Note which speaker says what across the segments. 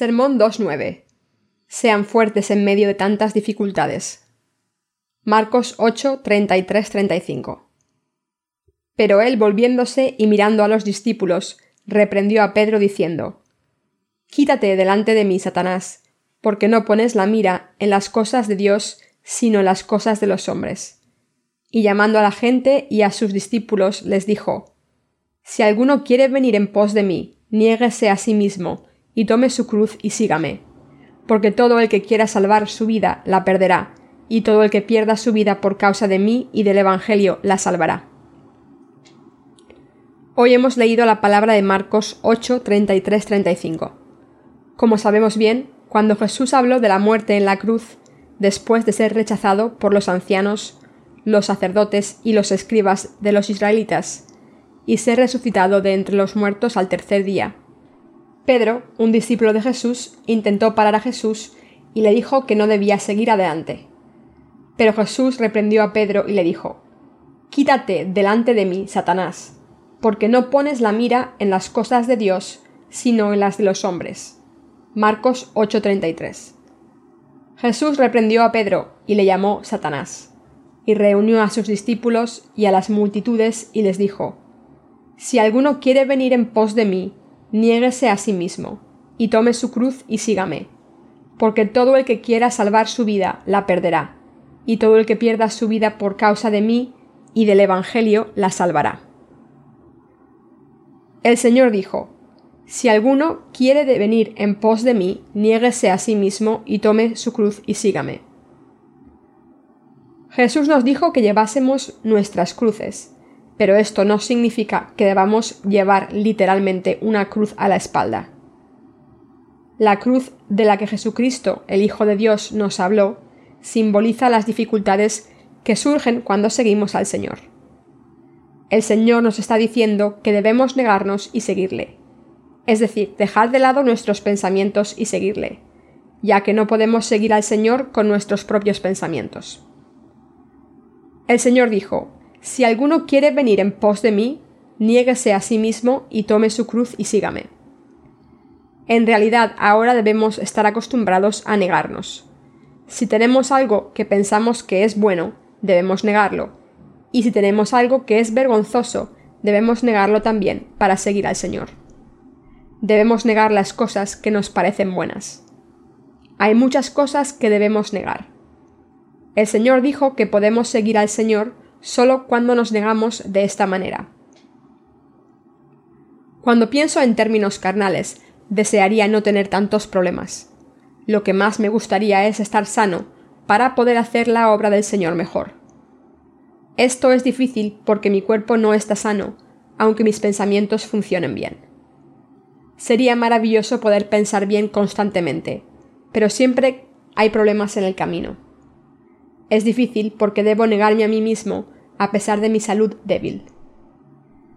Speaker 1: Sermón 2.9. Sean fuertes en medio de tantas dificultades. Marcos 8, 35. Pero él, volviéndose y mirando a los discípulos, reprendió a Pedro diciendo, Quítate delante de mí, Satanás, porque no pones la mira en las cosas de Dios, sino en las cosas de los hombres. Y llamando a la gente y a sus discípulos, les dijo, Si alguno quiere venir en pos de mí, niéguese a sí mismo, y tome su cruz y sígame. Porque todo el que quiera salvar su vida la perderá, y todo el que pierda su vida por causa de mí y del Evangelio la salvará. Hoy hemos leído la palabra de Marcos 8, 33, 35. Como sabemos bien, cuando Jesús habló de la muerte en la cruz, después de ser rechazado por los ancianos, los sacerdotes y los escribas de los israelitas, y ser resucitado de entre los muertos al tercer día, Pedro, un discípulo de Jesús, intentó parar a Jesús y le dijo que no debía seguir adelante. Pero Jesús reprendió a Pedro y le dijo, Quítate delante de mí, Satanás, porque no pones la mira en las cosas de Dios, sino en las de los hombres. Marcos 8:33. Jesús reprendió a Pedro y le llamó Satanás, y reunió a sus discípulos y a las multitudes y les dijo, Si alguno quiere venir en pos de mí, niéguese a sí mismo, y tome su cruz y sígame. Porque todo el que quiera salvar su vida la perderá, y todo el que pierda su vida por causa de mí y del Evangelio la salvará. El Señor dijo, Si alguno quiere venir en pos de mí, niéguese a sí mismo y tome su cruz y sígame. Jesús nos dijo que llevásemos nuestras cruces, pero esto no significa que debamos llevar literalmente una cruz a la espalda. La cruz de la que Jesucristo, el Hijo de Dios, nos habló, simboliza las dificultades que surgen cuando seguimos al Señor. El Señor nos está diciendo que debemos negarnos y seguirle, es decir, dejar de lado nuestros pensamientos y seguirle, ya que no podemos seguir al Señor con nuestros propios pensamientos. El Señor dijo, si alguno quiere venir en pos de mí, niéguese a sí mismo y tome su cruz y sígame. En realidad, ahora debemos estar acostumbrados a negarnos. Si tenemos algo que pensamos que es bueno, debemos negarlo. Y si tenemos algo que es vergonzoso, debemos negarlo también para seguir al Señor. Debemos negar las cosas que nos parecen buenas. Hay muchas cosas que debemos negar. El Señor dijo que podemos seguir al Señor solo cuando nos negamos de esta manera. Cuando pienso en términos carnales, desearía no tener tantos problemas. Lo que más me gustaría es estar sano para poder hacer la obra del Señor mejor. Esto es difícil porque mi cuerpo no está sano, aunque mis pensamientos funcionen bien. Sería maravilloso poder pensar bien constantemente, pero siempre hay problemas en el camino. Es difícil porque debo negarme a mí mismo a pesar de mi salud débil.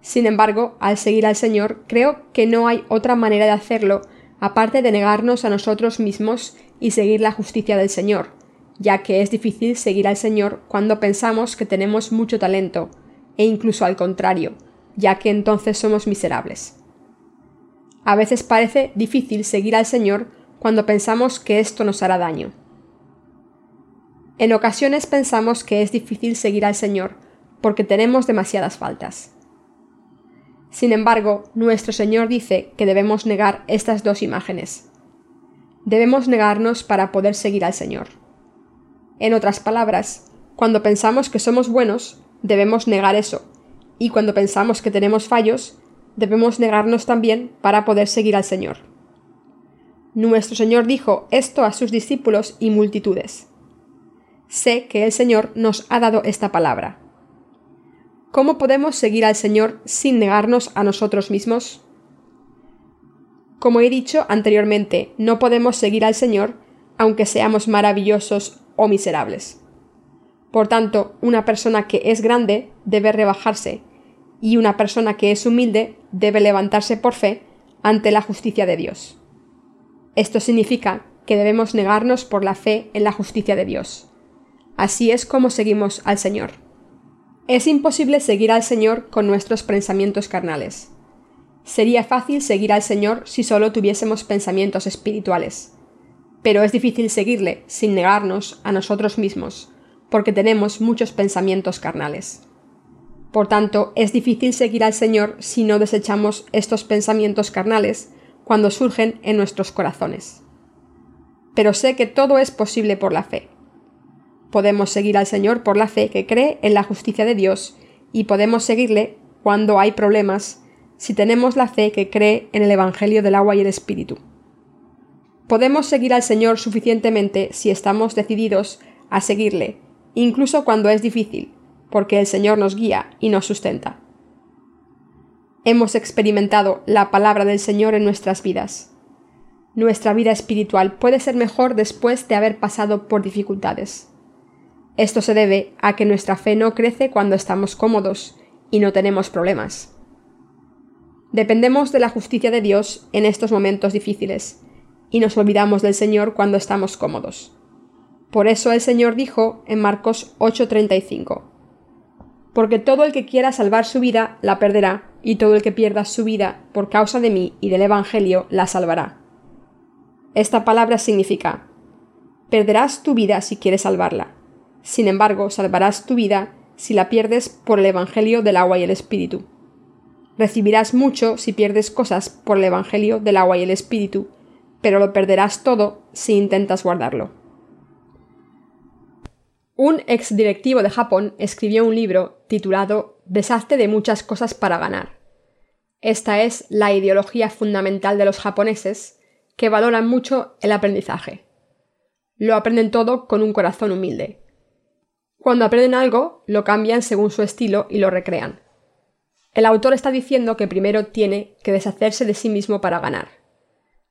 Speaker 1: Sin embargo, al seguir al Señor, creo que no hay otra manera de hacerlo aparte de negarnos a nosotros mismos y seguir la justicia del Señor, ya que es difícil seguir al Señor cuando pensamos que tenemos mucho talento, e incluso al contrario, ya que entonces somos miserables. A veces parece difícil seguir al Señor cuando pensamos que esto nos hará daño. En ocasiones pensamos que es difícil seguir al Señor porque tenemos demasiadas faltas. Sin embargo, nuestro Señor dice que debemos negar estas dos imágenes. Debemos negarnos para poder seguir al Señor. En otras palabras, cuando pensamos que somos buenos, debemos negar eso, y cuando pensamos que tenemos fallos, debemos negarnos también para poder seguir al Señor. Nuestro Señor dijo esto a sus discípulos y multitudes sé que el Señor nos ha dado esta palabra. ¿Cómo podemos seguir al Señor sin negarnos a nosotros mismos? Como he dicho anteriormente, no podemos seguir al Señor aunque seamos maravillosos o miserables. Por tanto, una persona que es grande debe rebajarse y una persona que es humilde debe levantarse por fe ante la justicia de Dios. Esto significa que debemos negarnos por la fe en la justicia de Dios. Así es como seguimos al Señor. Es imposible seguir al Señor con nuestros pensamientos carnales. Sería fácil seguir al Señor si solo tuviésemos pensamientos espirituales. Pero es difícil seguirle sin negarnos a nosotros mismos, porque tenemos muchos pensamientos carnales. Por tanto, es difícil seguir al Señor si no desechamos estos pensamientos carnales cuando surgen en nuestros corazones. Pero sé que todo es posible por la fe. Podemos seguir al Señor por la fe que cree en la justicia de Dios y podemos seguirle cuando hay problemas si tenemos la fe que cree en el Evangelio del agua y el Espíritu. Podemos seguir al Señor suficientemente si estamos decididos a seguirle, incluso cuando es difícil, porque el Señor nos guía y nos sustenta. Hemos experimentado la palabra del Señor en nuestras vidas. Nuestra vida espiritual puede ser mejor después de haber pasado por dificultades. Esto se debe a que nuestra fe no crece cuando estamos cómodos y no tenemos problemas. Dependemos de la justicia de Dios en estos momentos difíciles, y nos olvidamos del Señor cuando estamos cómodos. Por eso el Señor dijo en Marcos 8:35, Porque todo el que quiera salvar su vida la perderá, y todo el que pierda su vida por causa de mí y del Evangelio la salvará. Esta palabra significa, perderás tu vida si quieres salvarla. Sin embargo, salvarás tu vida si la pierdes por el Evangelio del agua y el Espíritu. Recibirás mucho si pierdes cosas por el Evangelio del agua y el Espíritu, pero lo perderás todo si intentas guardarlo. Un exdirectivo de Japón escribió un libro titulado Deshazte de muchas cosas para ganar. Esta es la ideología fundamental de los japoneses, que valoran mucho el aprendizaje. Lo aprenden todo con un corazón humilde. Cuando aprenden algo, lo cambian según su estilo y lo recrean. El autor está diciendo que primero tiene que deshacerse de sí mismo para ganar.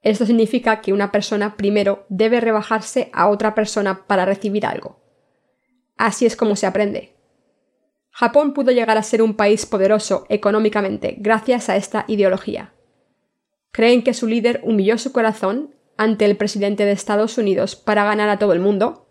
Speaker 1: Esto significa que una persona primero debe rebajarse a otra persona para recibir algo. Así es como se aprende. Japón pudo llegar a ser un país poderoso económicamente gracias a esta ideología. ¿Creen que su líder humilló su corazón ante el presidente de Estados Unidos para ganar a todo el mundo?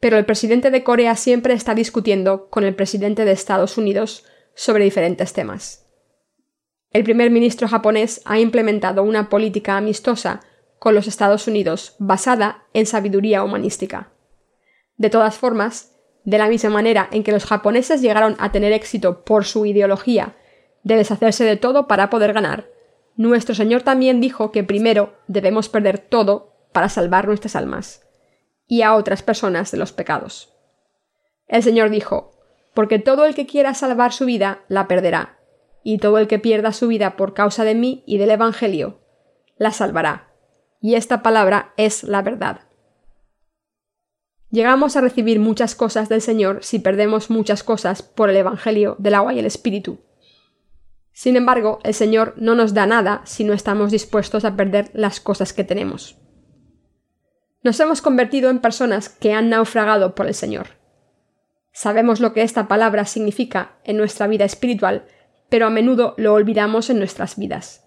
Speaker 1: Pero el presidente de Corea siempre está discutiendo con el presidente de Estados Unidos sobre diferentes temas. El primer ministro japonés ha implementado una política amistosa con los Estados Unidos basada en sabiduría humanística. De todas formas, de la misma manera en que los japoneses llegaron a tener éxito por su ideología de deshacerse de todo para poder ganar, nuestro Señor también dijo que primero debemos perder todo para salvar nuestras almas y a otras personas de los pecados. El Señor dijo, porque todo el que quiera salvar su vida la perderá, y todo el que pierda su vida por causa de mí y del Evangelio la salvará. Y esta palabra es la verdad. Llegamos a recibir muchas cosas del Señor si perdemos muchas cosas por el Evangelio del agua y el Espíritu. Sin embargo, el Señor no nos da nada si no estamos dispuestos a perder las cosas que tenemos. Nos hemos convertido en personas que han naufragado por el Señor. Sabemos lo que esta palabra significa en nuestra vida espiritual, pero a menudo lo olvidamos en nuestras vidas.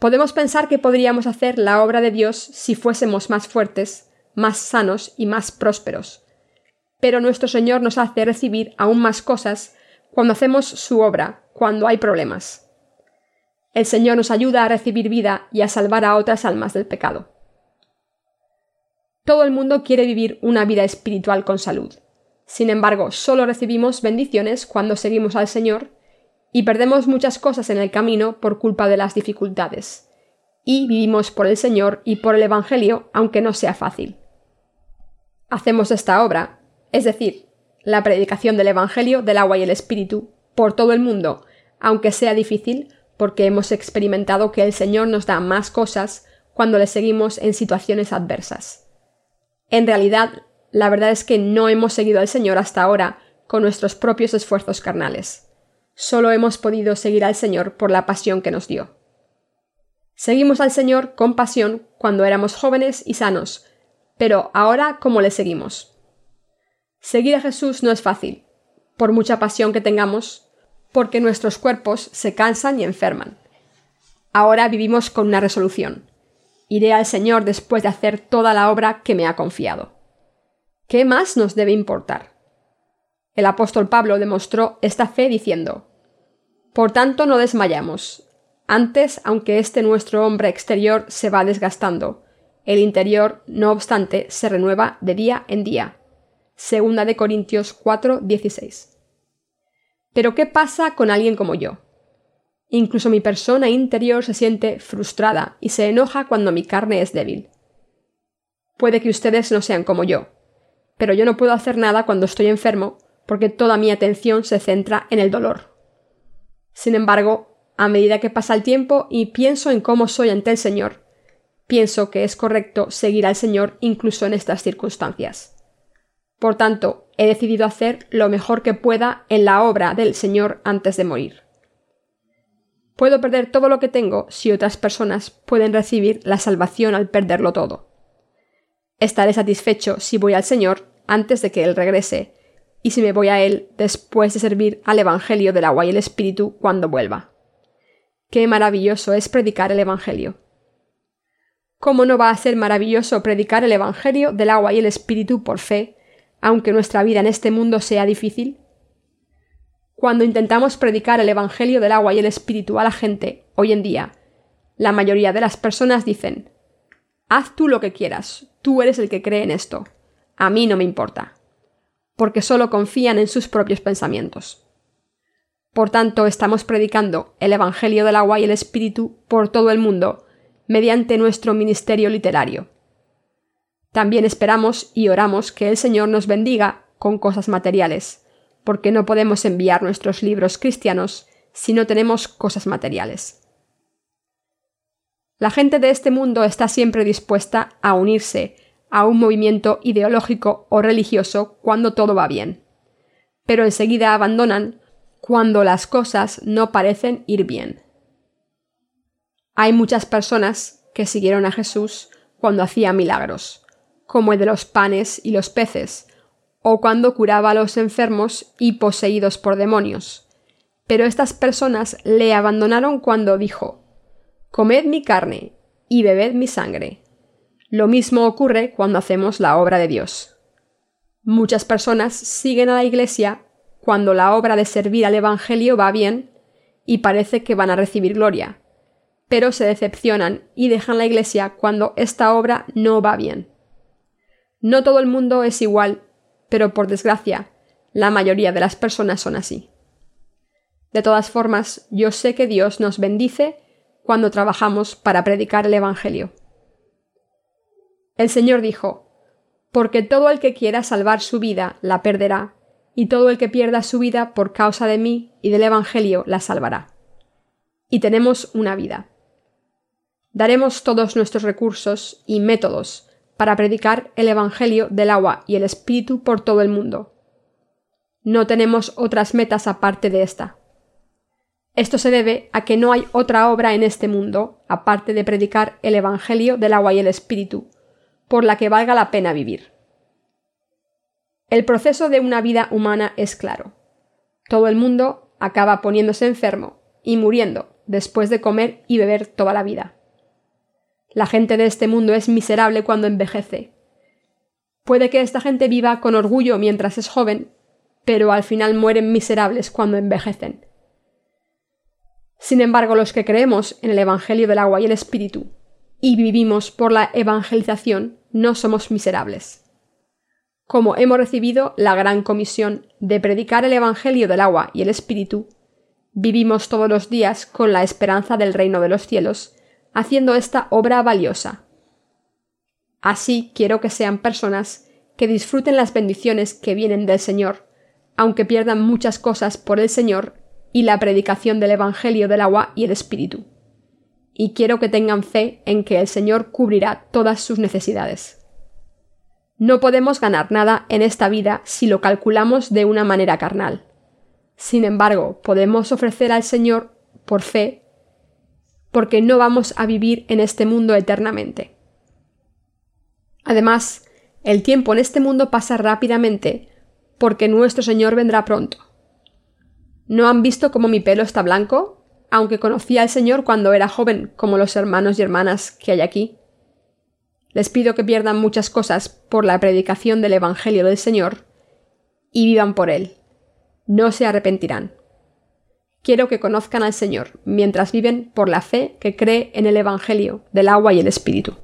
Speaker 1: Podemos pensar que podríamos hacer la obra de Dios si fuésemos más fuertes, más sanos y más prósperos. Pero nuestro Señor nos hace recibir aún más cosas cuando hacemos su obra, cuando hay problemas. El Señor nos ayuda a recibir vida y a salvar a otras almas del pecado. Todo el mundo quiere vivir una vida espiritual con salud. Sin embargo, solo recibimos bendiciones cuando seguimos al Señor y perdemos muchas cosas en el camino por culpa de las dificultades. Y vivimos por el Señor y por el Evangelio, aunque no sea fácil. Hacemos esta obra, es decir, la predicación del Evangelio del agua y el Espíritu, por todo el mundo, aunque sea difícil, porque hemos experimentado que el Señor nos da más cosas cuando le seguimos en situaciones adversas. En realidad, la verdad es que no hemos seguido al Señor hasta ahora con nuestros propios esfuerzos carnales. Solo hemos podido seguir al Señor por la pasión que nos dio. Seguimos al Señor con pasión cuando éramos jóvenes y sanos, pero ahora ¿cómo le seguimos? Seguir a Jesús no es fácil, por mucha pasión que tengamos, porque nuestros cuerpos se cansan y enferman. Ahora vivimos con una resolución. Iré al Señor después de hacer toda la obra que me ha confiado. ¿Qué más nos debe importar? El apóstol Pablo demostró esta fe diciendo, Por tanto no desmayamos, Antes, aunque este nuestro hombre exterior se va desgastando, el interior, no obstante, se renueva de día en día. Segunda de Corintios 4, 16. Pero ¿qué pasa con alguien como yo? Incluso mi persona interior se siente frustrada y se enoja cuando mi carne es débil. Puede que ustedes no sean como yo, pero yo no puedo hacer nada cuando estoy enfermo porque toda mi atención se centra en el dolor. Sin embargo, a medida que pasa el tiempo y pienso en cómo soy ante el Señor, pienso que es correcto seguir al Señor incluso en estas circunstancias. Por tanto, he decidido hacer lo mejor que pueda en la obra del Señor antes de morir. Puedo perder todo lo que tengo si otras personas pueden recibir la salvación al perderlo todo. Estaré satisfecho si voy al Señor antes de que Él regrese, y si me voy a Él después de servir al Evangelio del agua y el Espíritu cuando vuelva. Qué maravilloso es predicar el Evangelio. ¿Cómo no va a ser maravilloso predicar el Evangelio del agua y el Espíritu por fe, aunque nuestra vida en este mundo sea difícil? Cuando intentamos predicar el Evangelio del agua y el Espíritu a la gente, hoy en día, la mayoría de las personas dicen, Haz tú lo que quieras, tú eres el que cree en esto, a mí no me importa, porque solo confían en sus propios pensamientos. Por tanto, estamos predicando el Evangelio del agua y el Espíritu por todo el mundo, mediante nuestro ministerio literario. También esperamos y oramos que el Señor nos bendiga con cosas materiales, porque no podemos enviar nuestros libros cristianos si no tenemos cosas materiales. La gente de este mundo está siempre dispuesta a unirse a un movimiento ideológico o religioso cuando todo va bien, pero enseguida abandonan cuando las cosas no parecen ir bien. Hay muchas personas que siguieron a Jesús cuando hacía milagros, como el de los panes y los peces, o cuando curaba a los enfermos y poseídos por demonios. Pero estas personas le abandonaron cuando dijo Comed mi carne y bebed mi sangre. Lo mismo ocurre cuando hacemos la obra de Dios. Muchas personas siguen a la Iglesia cuando la obra de servir al Evangelio va bien y parece que van a recibir gloria, pero se decepcionan y dejan la Iglesia cuando esta obra no va bien. No todo el mundo es igual pero por desgracia, la mayoría de las personas son así. De todas formas, yo sé que Dios nos bendice cuando trabajamos para predicar el Evangelio. El Señor dijo, Porque todo el que quiera salvar su vida la perderá, y todo el que pierda su vida por causa de mí y del Evangelio la salvará. Y tenemos una vida. Daremos todos nuestros recursos y métodos para predicar el Evangelio del agua y el Espíritu por todo el mundo. No tenemos otras metas aparte de esta. Esto se debe a que no hay otra obra en este mundo, aparte de predicar el Evangelio del agua y el Espíritu, por la que valga la pena vivir. El proceso de una vida humana es claro. Todo el mundo acaba poniéndose enfermo y muriendo después de comer y beber toda la vida. La gente de este mundo es miserable cuando envejece. Puede que esta gente viva con orgullo mientras es joven, pero al final mueren miserables cuando envejecen. Sin embargo, los que creemos en el Evangelio del agua y el Espíritu y vivimos por la evangelización, no somos miserables. Como hemos recibido la gran comisión de predicar el Evangelio del agua y el Espíritu, vivimos todos los días con la esperanza del reino de los cielos haciendo esta obra valiosa. Así quiero que sean personas que disfruten las bendiciones que vienen del Señor, aunque pierdan muchas cosas por el Señor y la predicación del Evangelio del agua y el Espíritu. Y quiero que tengan fe en que el Señor cubrirá todas sus necesidades. No podemos ganar nada en esta vida si lo calculamos de una manera carnal. Sin embargo, podemos ofrecer al Señor, por fe, porque no vamos a vivir en este mundo eternamente. Además, el tiempo en este mundo pasa rápidamente, porque nuestro Señor vendrá pronto. ¿No han visto cómo mi pelo está blanco? Aunque conocí al Señor cuando era joven, como los hermanos y hermanas que hay aquí. Les pido que pierdan muchas cosas por la predicación del Evangelio del Señor y vivan por él. No se arrepentirán. Quiero que conozcan al Señor, mientras viven por la fe que cree en el Evangelio del agua y el Espíritu.